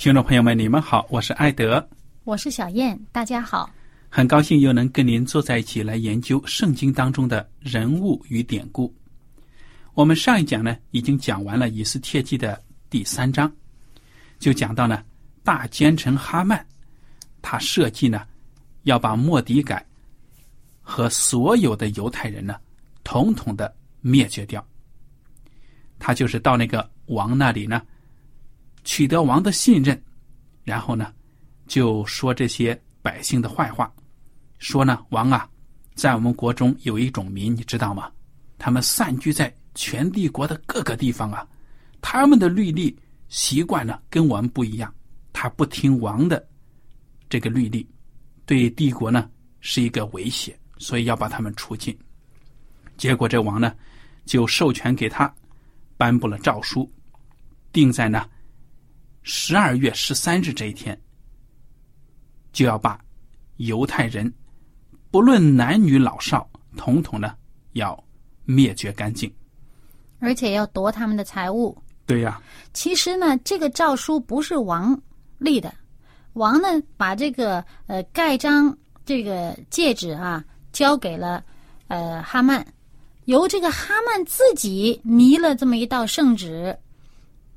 听众朋友们，你们好，我是艾德，我是小燕，大家好，很高兴又能跟您坐在一起来研究圣经当中的人物与典故。我们上一讲呢，已经讲完了以斯帖记的第三章，就讲到呢，大奸臣哈曼，他设计呢，要把莫迪改和所有的犹太人呢，统统的灭绝掉。他就是到那个王那里呢，取得王的信任，然后呢，就说这些百姓的坏话，说呢，王啊，在我们国中有一种民，你知道吗？他们散居在。全帝国的各个地方啊，他们的律例习惯呢跟我们不一样，他不听王的这个律例，对帝国呢是一个威胁，所以要把他们除尽。结果这王呢就授权给他颁布了诏书，定在呢十二月十三日这一天，就要把犹太人不论男女老少，统统呢要灭绝干净。而且要夺他们的财物。对呀。其实呢，这个诏书不是王立的，王呢把这个呃盖章这个戒指啊交给了呃哈曼，由这个哈曼自己拟了这么一道圣旨，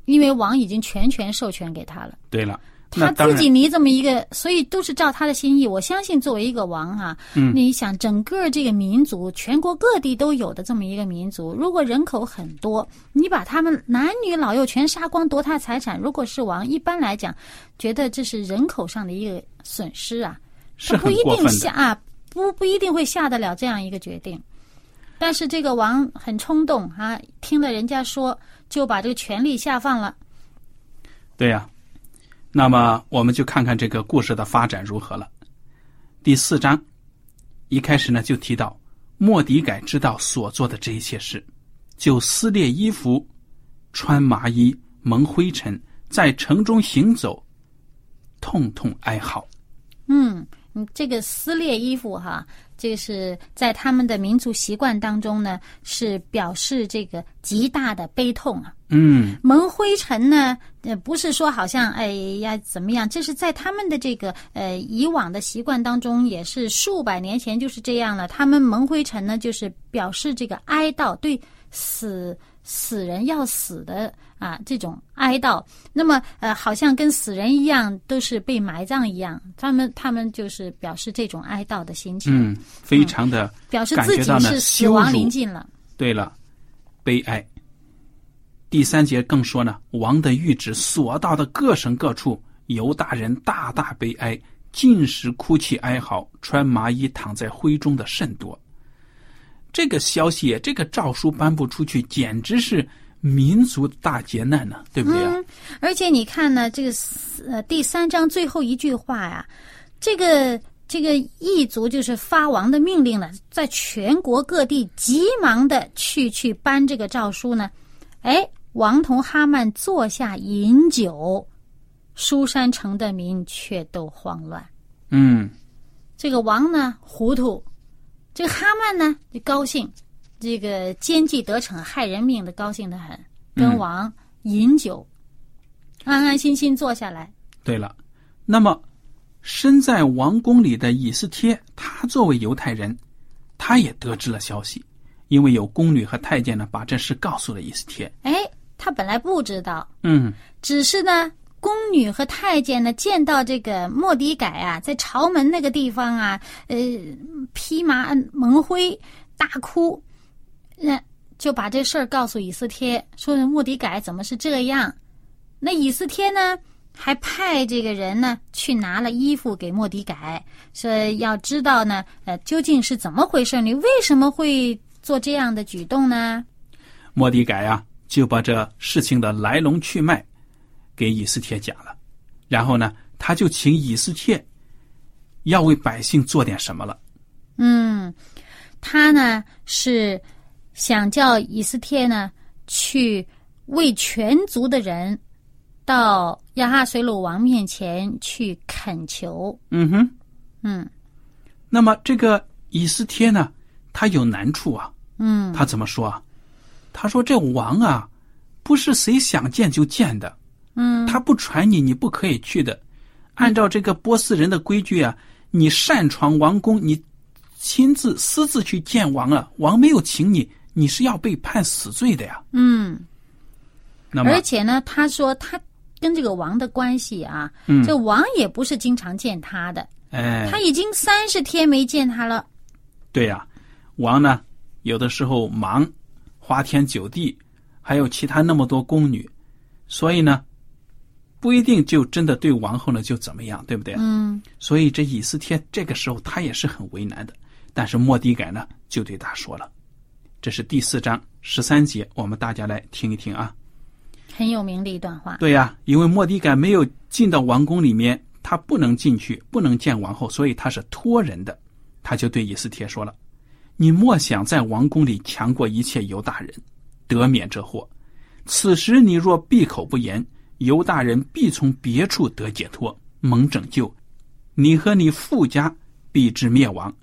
因为王已经全权授权给他了。对了。他自己拟这么一个，所以都是照他的心意。我相信，作为一个王哈，你想整个这个民族，全国各地都有的这么一个民族，如果人口很多，你把他们男女老幼全杀光，夺他财产，如果是王，一般来讲，觉得这是人口上的一个损失啊，他不一定下啊，不不一定会下得了这样一个决定。但是这个王很冲动啊，听了人家说，就把这个权力下放了。对呀。那么，我们就看看这个故事的发展如何了。第四章一开始呢，就提到莫迪改知道所做的这一切事，就撕裂衣服，穿麻衣，蒙灰尘，在城中行走，痛痛哀嚎。嗯，你这个撕裂衣服哈。这是在他们的民族习惯当中呢，是表示这个极大的悲痛啊。嗯，蒙灰尘呢，呃，不是说好像哎呀怎么样，这是在他们的这个呃以往的习惯当中，也是数百年前就是这样了。他们蒙灰尘呢，就是表示这个哀悼，对死死人要死的。啊，这种哀悼，那么呃，好像跟死人一样，都是被埋葬一样。他们他们就是表示这种哀悼的心情，嗯，非常的表示自己是死亡临近了。对了，悲哀。第三节更说呢，王的谕旨所到的各省各处，犹大人大大悲哀，尽时哭泣哀嚎，穿麻衣躺在灰中的甚多。这个消息，这个诏书颁布出去，简直是。民族大劫难呢，对不对啊？而且你看呢，这个呃第三章最后一句话呀，这个这个异族就是发王的命令了，在全国各地急忙的去去颁这个诏书呢。哎，王同哈曼坐下饮酒，书山城的民却都慌乱。嗯，这个王呢糊涂，这个哈曼呢就高兴，这个奸计得逞，害人命的高兴的很，跟王饮酒，安安心心坐下来。对了，那么身在王宫里的以斯帖，他作为犹太人，他也得知了消息，因为有宫女和太监呢，把这事告诉了以斯帖。哎，他本来不知道，嗯只是呢，宫女和太监呢见到这个莫迪改啊，在朝门那个地方啊，呃，披麻蒙灰，大哭，那就把这事儿告诉以斯帖，说莫迪改怎么是这样？那以斯帖呢，还派这个人呢去拿了衣服给莫迪改，说要知道呢，呃，究竟是怎么回事？你为什么会做这样的举动呢？莫迪改啊，就把这事情的来龙去脉给以斯帖讲了，然后呢，他就请以斯帖要为百姓做点什么了。嗯，他呢是想叫以斯帖呢去为全族的人到亚哈水鲁王面前去恳求。嗯哼，嗯那么这个以斯帖呢，他有难处啊。嗯他怎么说啊？他说：“这王啊，不是谁想见就见的，嗯他不传你，你不可以去的。按照这个波斯人的规矩啊，你擅闯王宫，你亲自私自去见王啊，王没有请你，你是要被判死罪的呀。嗯，那么而，且呢，他说他跟这个王的关系啊，嗯这王也不是经常见他的，哎，他已经三十天没见他了。对呀、王呢，有的时候忙，花天酒地，还有其他那么多宫女，所以呢，不一定就真的对王后呢就怎么样，对不对？嗯所以这以斯帖这个时候他也是很为难的。但是莫迪改呢，就对他说了，这是第四章十三节，我们大家来听一听啊。很有名的一段话。对呀、因为莫迪改没有进到王宫里面，他不能进去，不能见王后，所以他是托人的。他就对以斯帖说了：“你莫想在王宫里强过一切犹大人，得免这祸。此时你若闭口不言，犹大人必从别处得解脱，蒙拯救，你和你父家必至灭亡。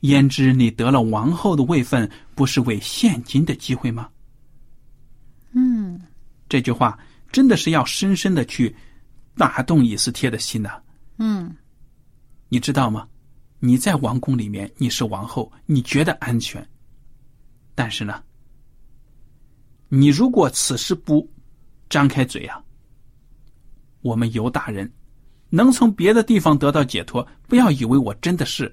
焉知你得了王后的位分，不是为现今的机会吗？”嗯这句话真的是要深深的去打动以斯帖的心呐、嗯你知道吗？你在王宫里面，你是王后，你觉得安全，但是呢，你如果此时不张开嘴啊，我们犹大人能从别的地方得到解脱，不要以为我真的是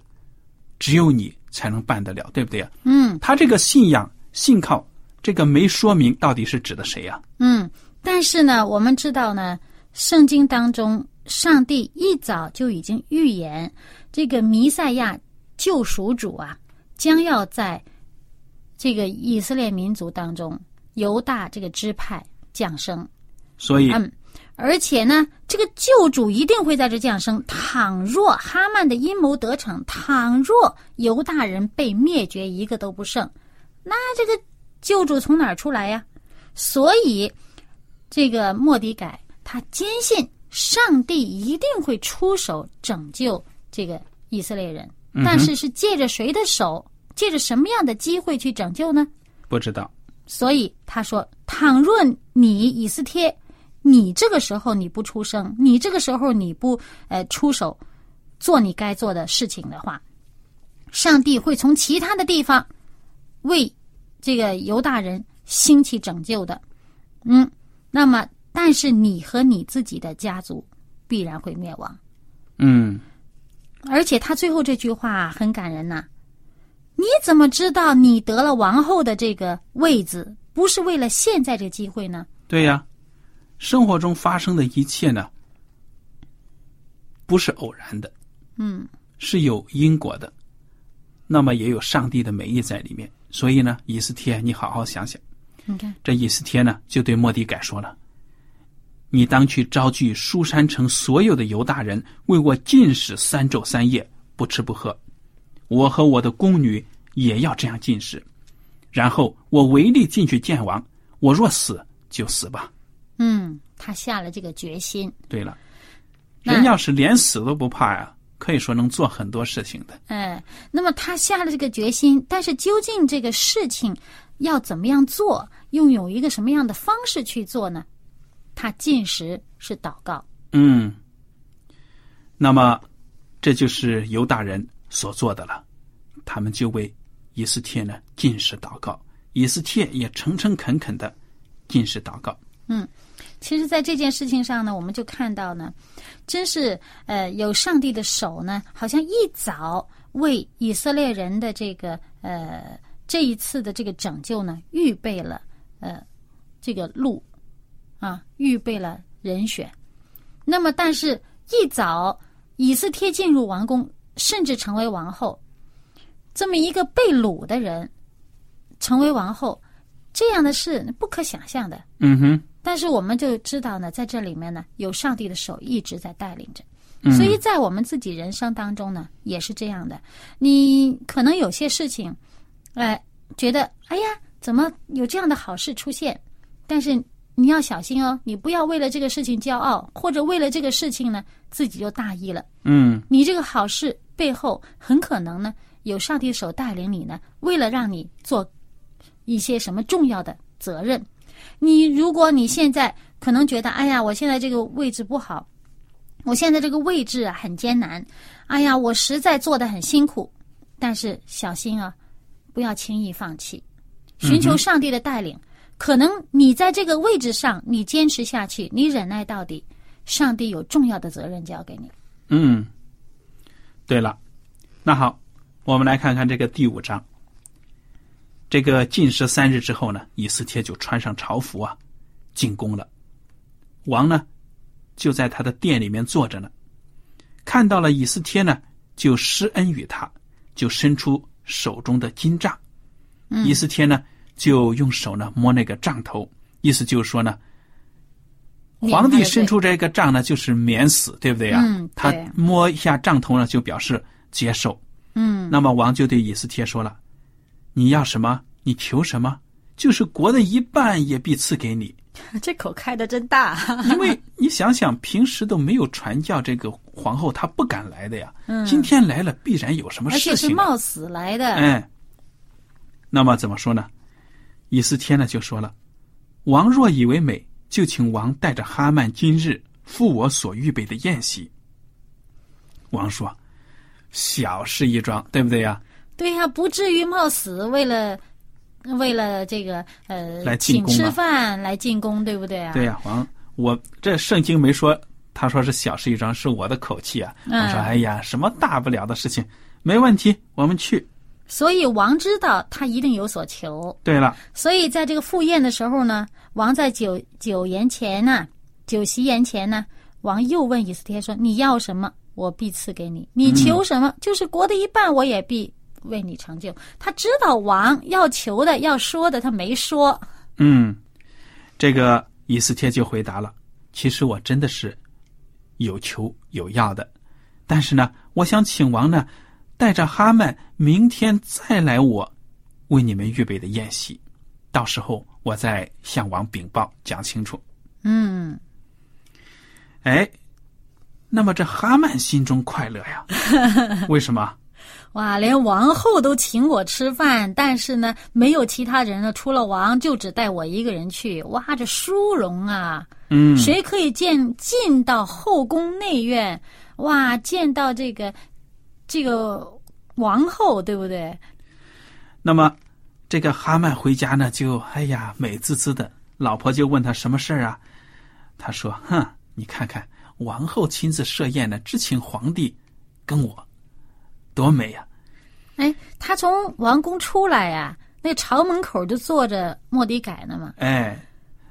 只有你才能办得了，对不对呀？嗯他这个信仰信靠，这个没说明到底是指的谁呀？嗯，但是呢，我们知道呢，圣经当中，上帝一早就已经预言，这个弥赛亚救赎主啊，将要在这个以色列民族当中，犹大这个支派降生。所以，嗯，而且呢，这个救主一定会在这降生。倘若哈曼的阴谋得逞，倘若犹大人被灭绝，一个都不剩，那这个救主从哪儿出来呀？所以，这个莫迪改他坚信上帝一定会出手拯救这个以色列人，但是是借着谁的手，借着什么样的机会去拯救呢？不知道。所以他说：“倘若你以斯帖，你这个时候你不出声，你这个时候你不呃出手做你该做的事情的话，上帝会从其他的地方为这个犹大人兴起拯救的。嗯，那么但是你和你自己的家族必然会灭亡。嗯，而且他最后这句话很感人呐、你怎么知道你得了王后的这个位子，不是为了现在这个机会呢？对呀，生活中发生的一切呢，不是偶然的，嗯是有因果的，那么也有上帝的美意在里面。所以呢，以斯帖，你好好想想。你看，这以斯帖呢，就对莫迪改说了：“你当去招聚书山城所有的犹大人，为我禁食三昼三夜，不吃不喝，我和我的宫女也要这样禁食。然后我违例进去见王，我若死就死吧。嗯，他下了这个决心。对了，人要是连死都不怕呀，可以说能做很多事情的。哎，那么他下了这个决心，但是究竟这个事情要怎么样做，用有一个什么样的方式去做呢？他进食是祷告。嗯，那么这就是犹大人所做的了。他们就为以斯帖呢进食祷告，以斯帖也诚诚恳恳的进食祷告。其实，在这件事情上呢，我们就看到呢，真是呃，有上帝的手呢，好像一早为以色列人的这个呃这一次的这个拯救呢，预备了呃这个路啊，预备了人选。那么，但是一早以斯帖进入王宫，甚至成为王后，这么一个被掳的人成为王后，这样的事不可想象的。嗯哼，但是我们就知道呢，在这里面呢，有上帝的手一直在带领着。嗯所以在我们自己人生当中呢，也是这样的。你可能有些事情，哎，觉得哎呀，怎么有这样的好事出现？但是你要小心哦，你不要为了这个事情骄傲，或者为了这个事情呢，自己就大意了。嗯你这个好事背后很可能呢，有上帝的手带领你呢，为了让你做一些什么重要的责任。你如果你现在可能觉得，哎呀，我现在这个位置不好，我现在这个位置啊很艰难，哎呀，我实在做的很辛苦，但是小心啊，不要轻易放弃，寻求上帝的带领。可能你在这个位置上，你坚持下去，你忍耐到底，上帝有重要的责任交给你。嗯，对了，那好，我们来看看这个第五章。这个禁食三日之后呢，以斯帖就穿上朝服啊，进宫了。王呢，就在他的殿里面坐着呢，看到了以斯帖呢，就施恩于他，就伸出手中的金杖。嗯以斯帖呢，就用手呢摸那个杖头，意思就是说呢，皇帝伸出这个杖呢，就是免死，对不对啊、嗯他摸一下杖头呢，就表示接受。嗯那么王就对以斯帖说了：“你要什么？你求什么？就是国的一半也必赐给你。这口开的真大。因为你想想，平时都没有传教，这个皇后她不敢来的呀。嗯今天来了，必然有什么事情、啊。是冒死来的。哎，那么怎么说呢？以斯帖呢就说了：“王若以为美，就请王带着哈曼今日赴我所预备的宴席。”王说：“小事一桩，对不对呀？对呀、不至于冒死，为了为了这个呃，来进请吃宫啊饭来进宫，对不对啊？对呀、王，我这圣经没说，他说是小事一桩，是我的口气啊。嗯我说：哎呀，什么大不了的事情，没问题，我们去。所以王知道他一定有所求，对了，所以在这个赴宴的时候呢，王在酒酒宴前呢，酒席宴前呢，王又问以斯帖说：“你要什么，我必赐给你；你求什么，就是国的一半，我也必为你成就。”他知道王要求的、要说的，他没说。嗯，这个以斯帖就回答了：其实我真的是有求有要的，但是呢，我想请王呢，带着哈曼明天再来我为你们预备的宴席，到时候我再向王禀报讲清楚。嗯，哎，那么这哈曼心中快乐呀？为什么？哇，连王后都请我吃饭，但是呢，没有其他人了，除了王，就只带我一个人去。哇，这殊荣啊！嗯，谁可以见进到后宫内院？哇，见到这个这个王后，对不对？那么这个哈曼回家呢，就哎呀美滋滋的。老婆就问他什么事儿啊？他说：“哼，你看看王后亲自设宴呢，只请皇帝跟我，多美呀、哎，他从王宫出来呀、那朝门口就坐着莫迪改呢嘛。哎，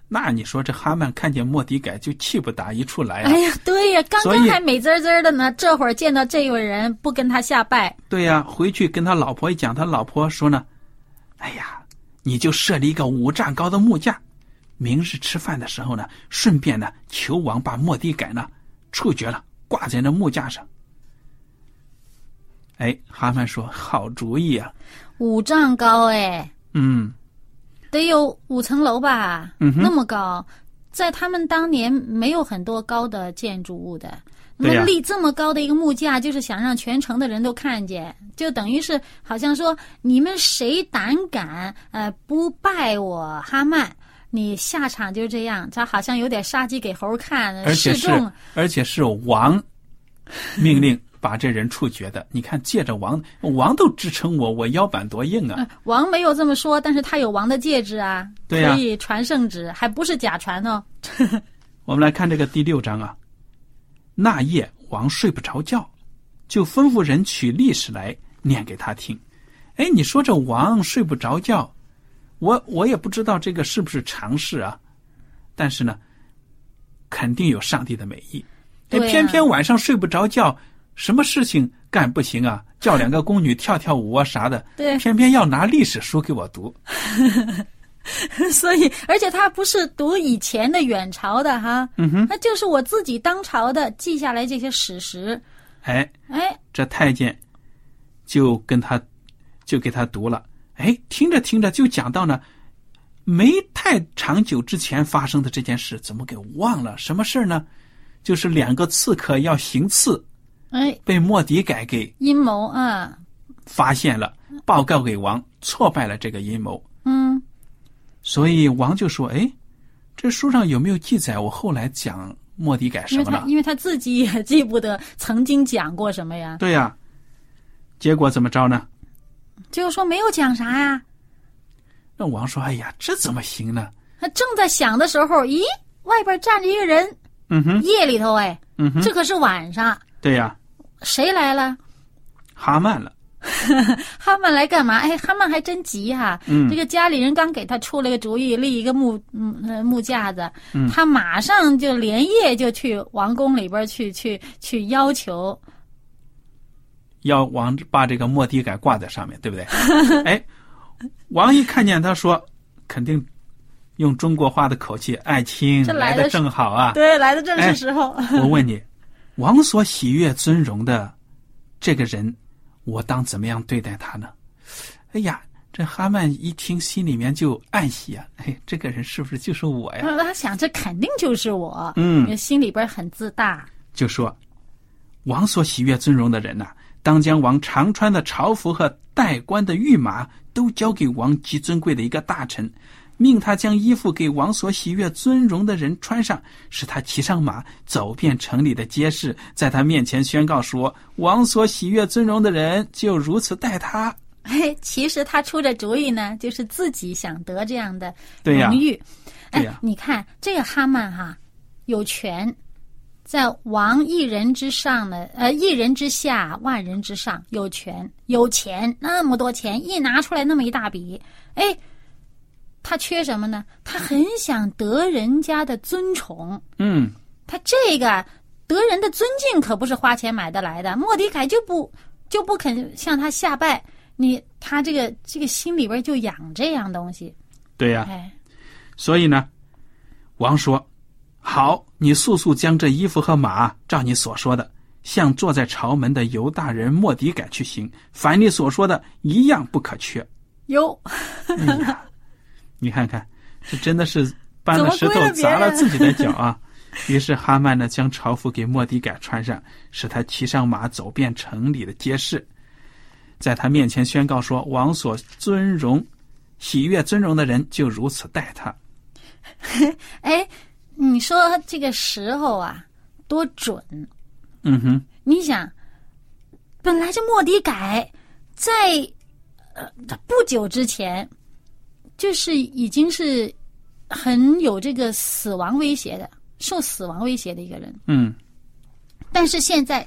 那你说这哈曼看见莫迪改就气不打一处来啊？哎呀，对呀，刚刚还美滋滋的呢，这会儿见到这位人不跟他下拜，对呀、回去跟他老婆一讲，他老婆说呢：“哎呀，你就设立一个五丈高的木架，明日吃饭的时候呢，顺便呢求王把莫迪改呢处决了，挂在那木架上。”哎，哈曼说：“好主意啊！五丈高哎，嗯得有五层楼吧？嗯那么高，在他们当年没有很多高的建筑物的。那立这么高的一个木架，就是想让全城的人都看见，就等于是好像说你们谁胆敢呃不拜我哈曼，你下场就这样。他好像有点杀鸡给猴看，而且是示众而且是王 命令把这人处决的。你看，借着王，王都支撑我，我腰板多硬啊！呃王没有这么说，但是他有王的戒指啊，对呀可以传圣旨，还不是假传哦。我们来看这个第六章啊。那夜王睡不着觉，就吩咐人取历史来念给他听。哎，你说这王睡不着觉，我我也不知道这个是不是常事啊。但是呢，肯定有上帝的美意。哎，偏偏晚上睡不着觉，什么事情干不行啊？叫两个宫女跳跳舞啊啥的，对偏偏要拿历史书给我读。所以，而且他不是读以前的远朝的哈，嗯哼，那就是我自己当朝的记下来这些史实。哎，哎，这太监就跟他就给他读了。哎，听着听着就讲到呢，没太长久之前发生的这件事，怎么给忘了？什么事儿呢？就是两个刺客要行刺，哎，被莫迪改给阴谋啊，发现了，报告给王，挫败了这个阴谋。嗯，所以王就说：“哎，这书上有没有记载我后来讲莫迪改什因为么了？”他因为他自己也记不得曾经讲过什么呀，对呀、结果怎么着呢？就是说没有讲啥呀。那王说：“哎呀，这怎么行呢？他正在想的时候，咦，外边站着一个人，嗯哼，夜里头哎，嗯哼，这可是晚上，对呀、谁来了？哈曼了。哈曼来干嘛？哎，哈曼还真急哈、嗯这个家里人刚给他出了个主意，立一个木嗯呃木架子，嗯他马上就连夜就去王宫里边去去去要求。要王把这个莫迪改挂在上面，对不对？哎，王一看见他说，肯定用中国话的口气，爱卿这来的的正好啊。对，来的正哎是时候。我问你，王所喜悦尊荣的这个人，我当怎么样对待他呢？哎呀，这哈曼一听，心里面就暗喜啊！哎，这个人是不是就是我呀？他想，这肯定就是我，嗯，心里边很自大。就说：“王所喜悦尊荣的人呐、当将王常穿的朝服和带冠的御马都交给王极尊贵的一个大臣，命他将衣服给王所喜悦尊荣的人穿上，使他骑上马，走遍城里的街市，在他面前宣告说：王所喜悦尊荣的人就如此待他。哎，其实他出这主意呢，就是自己想得这样的对呀荣誉。哎，呀你看这个哈曼哈，有权在王一人之上呢，呃，一人之下，万人之上，有权有钱，那么多钱一拿出来那么一大笔，哎，他缺什么呢？他很想得人家的尊崇，嗯，他这个得人的尊敬可不是花钱买得来的。莫迪凯就不就不肯向他下拜，你他这个这个心里边就养这样东西，对呀、哎，所以呢，王说：“好，你速速将这衣服和马，照你所说的，向坐在朝门的犹大人莫迪改去行。凡你所说的，一样不可缺。有你看看，这真的是搬了石头砸了自己的脚啊！于是哈曼呢，将朝服给莫迪改穿上，使他骑上马，走遍城里的街市，在他面前宣告说：王所尊荣、喜悦尊荣的人，就如此待他。哎，你说这个时候啊多准？嗯哼。”你想，本来这莫迪改在呃不久之前，就是已经是很有这个死亡威胁的，受死亡威胁的一个人。嗯，但是现在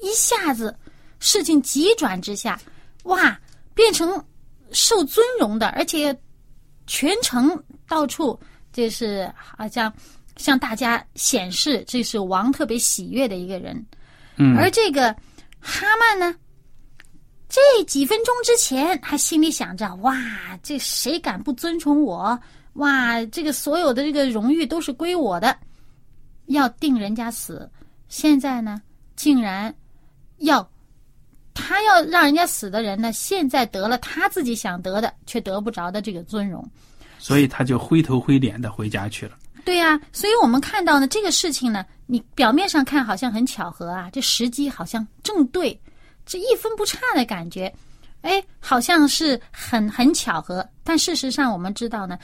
一下子事情急转直下，哇，变成受尊荣的，而且全程到处就是好像向大家显示这是王特别喜悦的一个人。嗯，而这个哈曼呢，这几分钟之前还心里想着：哇，这谁敢不尊崇我？哇，这个所有的这个荣誉都是归我的，要定人家死。现在呢，竟然要他要让人家死的人呢，现在得了他自己想得的，却得不着的这个尊荣。所以他就灰头灰脸的回家去了。对呀、所以我们看到呢，这个事情呢，你表面上看好像很巧合啊，这时机好像正对，这一分不差的感觉，哎，好像是很很巧合。但事实上，我们知道呢，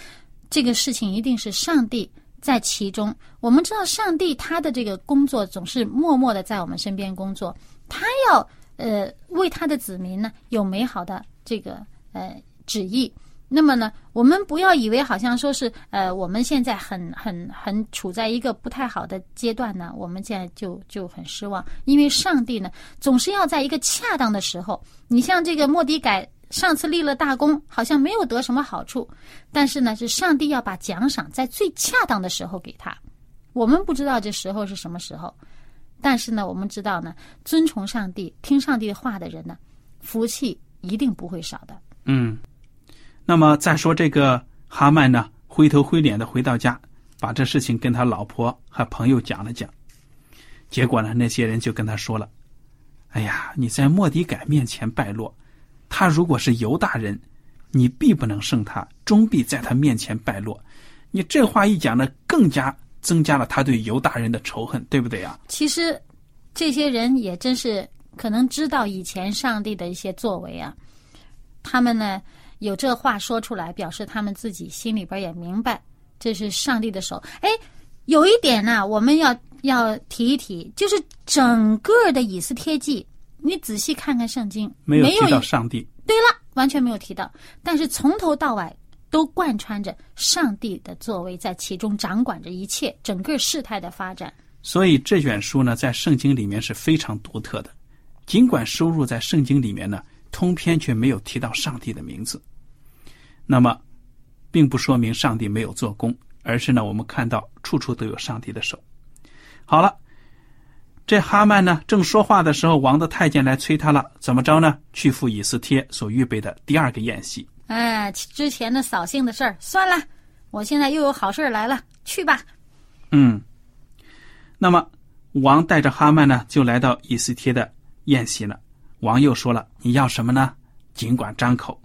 这个事情一定是上帝在其中。我们知道，上帝他的这个工作总是默默的在我们身边工作，他要呃为他的子民呢有美好的这个呃旨意。那么呢，我们不要以为好像说是呃，我们现在很很很处在一个不太好的阶段呢，我们现在就就很失望，因为上帝呢总是要在一个恰当的时候。你像这个莫迪改上次立了大功，好像没有得什么好处，但是呢，是上帝要把奖赏在最恰当的时候给他。我们不知道这时候是什么时候，但是呢，我们知道呢，遵从上帝、听上帝话的人呢，福气一定不会少的。嗯，那么再说这个哈曼呢，灰头灰脸的回到家，把这事情跟他老婆和朋友讲了讲。结果呢，那些人就跟他说了：“哎呀，你在莫迪改面前败落，他如果是犹大人，你必不能胜他，终必在他面前败落。”你这话一讲呢，更加增加了他对犹大人的仇恨，对不对呀？其实，这些人也真是可能知道以前上帝的一些作为啊。他们呢有这话说出来，表示他们自己心里边也明白这是上帝的手。哎，有一点呢，我们要要提一提，就是整个的以斯帖记，你仔细看看圣经，没有提到上帝。对了，完全没有提到，但是从头到尾都贯穿着上帝的作为，在其中掌管着一切，整个事态的发展。所以这卷书呢，在圣经里面是非常独特的。尽管收入在圣经里面呢，通篇却没有提到上帝的名字。那么，并不说明上帝没有做工，而是呢，我们看到处处都有上帝的手。好了，这哈曼呢，正说话的时候，王的太监来催他了，怎么着呢？去赴以斯帖所预备的第二个宴席。哎，之前的扫兴的事儿算了，我现在又有好事来了，去吧。嗯，那么王带着哈曼呢，就来到以斯帖的宴席了。王又说了：“你要什么呢？尽管张口。”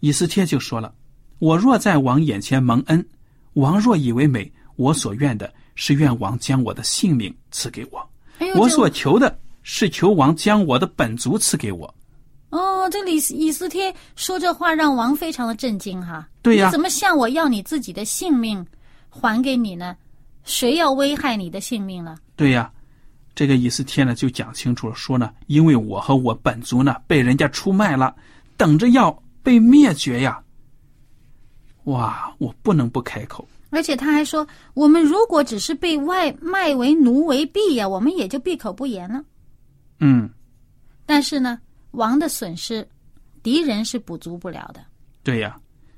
以斯帖就说了：“我若在王眼前蒙恩，王若以为美，我所愿的是愿王将我的性命赐给我。我所求的是求王将我的本族赐给我。哦，这里以斯帖说这话让王非常的震惊哈。对呀你怎么向我要你自己的性命还给你呢？谁要危害你的性命了？对呀，这个以斯帖呢就讲清楚了，说呢，因为我和我本族呢被人家出卖了，等着要被灭绝呀。哇，我不能不开口。而且他还说，我们如果只是被外卖为奴为婢呀，我们也就闭口不言了。嗯，但是呢，王的损失，敌人是补足不了的。对呀，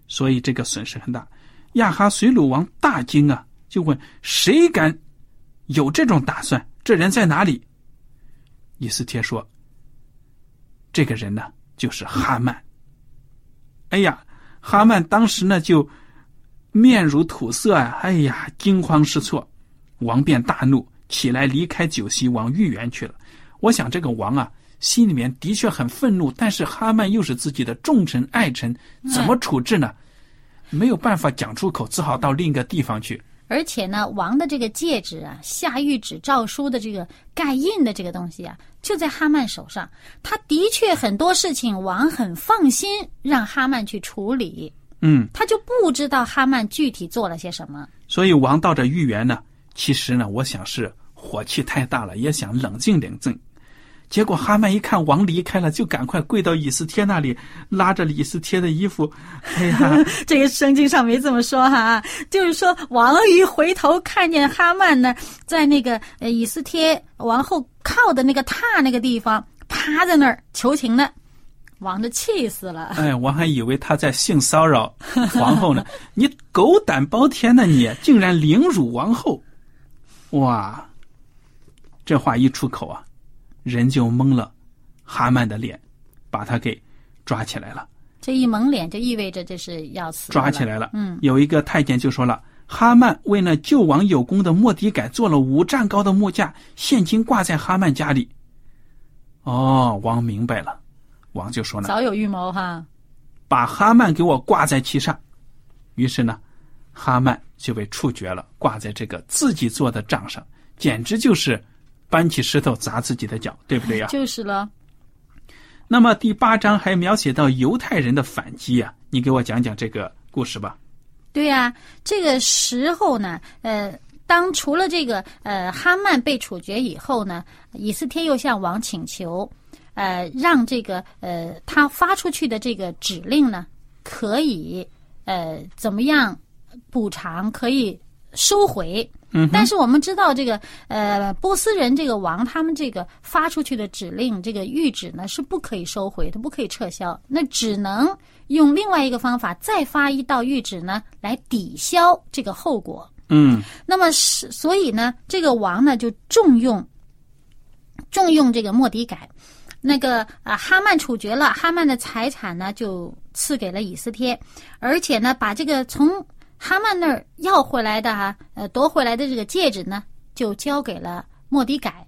所以这个损失很大。亚哈随鲁王大惊啊，就问谁敢有这种打算？这人在哪里？以斯帖说：“这个人呢，就是哈曼。”哎呀，哈曼当时呢就面如土色啊，哎呀，惊慌失措。王便大怒，起来离开酒席，往御园去了。我想这个王啊，心里面的确很愤怒，但是哈曼又是自己的重臣爱臣，怎么处置呢？没有办法讲出口，只好到另一个地方去。而且呢，王的这个戒指啊，下谕旨诏书的这个盖印的这个东西啊，就在哈曼手上。他的确很多事情，王很放心让哈曼去处理，嗯，他就不知道哈曼具体做了些什么。所以王到这御园呢，其实呢，我想是火气太大了，也想冷静冷静。结果哈曼一看王离开了，就赶快跪到以斯帖那里，拉着以斯帖的衣服。哎呀，这个圣经上没这么说哈，就是说王一回头看见哈曼呢，在那个呃以斯帖王后靠的那个榻那个地方趴在那儿求情呢，王就气死了。哎，我还以为他在性骚扰皇后呢。你狗胆包天呢你，竟然凌辱王后！哇，这话一出口啊，人就蒙了哈曼的脸，把他给抓起来了。这一蒙脸就意味着这是要死抓起来了。嗯，有一个太监就说了：“哈曼为那救王有功的莫迪改做了五丈高的木架，现今挂在哈曼家里。”哦，王明白了，王就说呢，早有预谋哈。把哈曼给我挂在其上。于是呢，哈曼就被处决了，挂在这个自己做的账上，简直就是搬起石头砸自己的脚，对不对呀？就是了。那么第八章还描写到犹太人的反击啊，你给我讲讲这个故事吧。对呀，这个时候呢，呃，当除了这个呃哈曼被处决以后呢，以斯帖又向王请求，呃，让这个呃他发出去的这个指令呢，可以呃怎么样补偿，可以收回。嗯，但是我们知道这个呃波斯人这个王他们这个发出去的指令，这个谕旨呢是不可以收回的，不可以撤销，那只能用另外一个方法再发一道谕旨呢来抵消这个后果。嗯，那么是所以呢，这个王呢就重用重用这个莫迪改，那个啊哈曼处决了，哈曼的财产呢就赐给了以斯帖，而且呢把这个从哈曼那儿要回来的哈，呃，夺回来的这个戒指呢，就交给了莫迪改。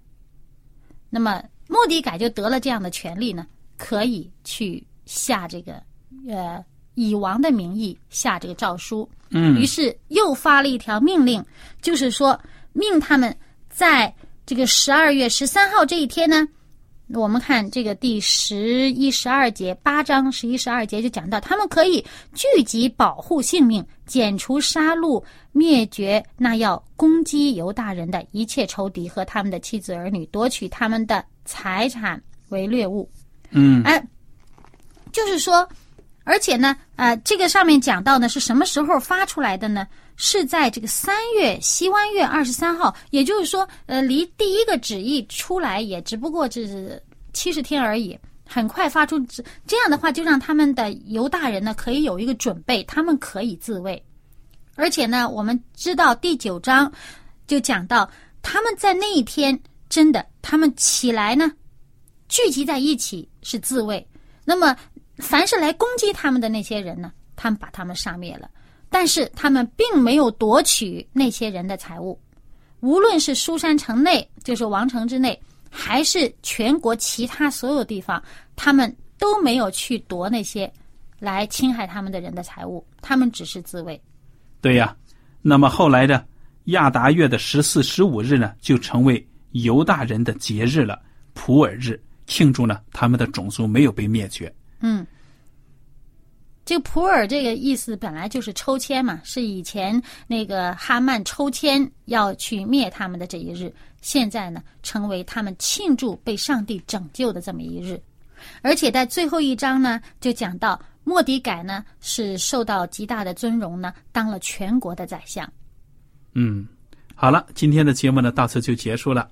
那么莫迪改就得了这样的权利呢，可以去下这个，呃，以王的名义下这个诏书。嗯于是又发了一条命令，就是说命他们在这个十二月十三号这一天呢，我们看这个第十一、十二节八章十一、十二节就讲到，他们可以聚集保护性命，剪除杀戮、灭绝那要攻击犹大人的一切仇敌和他们的妻子儿女，夺取他们的财产为掠物。嗯哎，就是说，而且呢，呃，这个上面讲到呢是什么时候发出来的呢？是在这个三月西湾月二十三号，也就是说，呃，离第一个旨意出来也只不过是七十天而已。很快发出这样的话，就让他们的犹大人呢可以有一个准备，他们可以自卫。而且呢，我们知道第九章就讲到，他们在那一天真的，他们起来呢，聚集在一起是自卫。那么，凡是来攻击他们的那些人呢，他们把他们杀灭了，但是他们并没有夺取那些人的财物，无论是苏山城内，就是王城之内，还是全国其他所有地方，他们都没有去夺那些来侵害他们的人的财物，他们只是自卫。对呀。那么后来的亚达月的十四、十五日呢，就成为犹大人的节日了，普尔日，庆祝呢他们的种族没有被灭绝。嗯，这个普洱这个意思本来就是抽签嘛，是以前那个哈曼抽签要去灭他们的这一日，现在呢成为他们庆祝被上帝拯救的这么一日。而且在最后一章呢，就讲到莫迪改呢是受到极大的尊荣呢，当了全国的宰相。嗯，好了，今天的节目呢到此就结束了。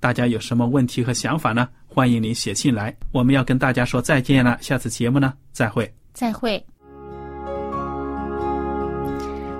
大家有什么问题和想法呢？欢迎您写信来。我们要跟大家说再见了，下次节目呢再会。再会。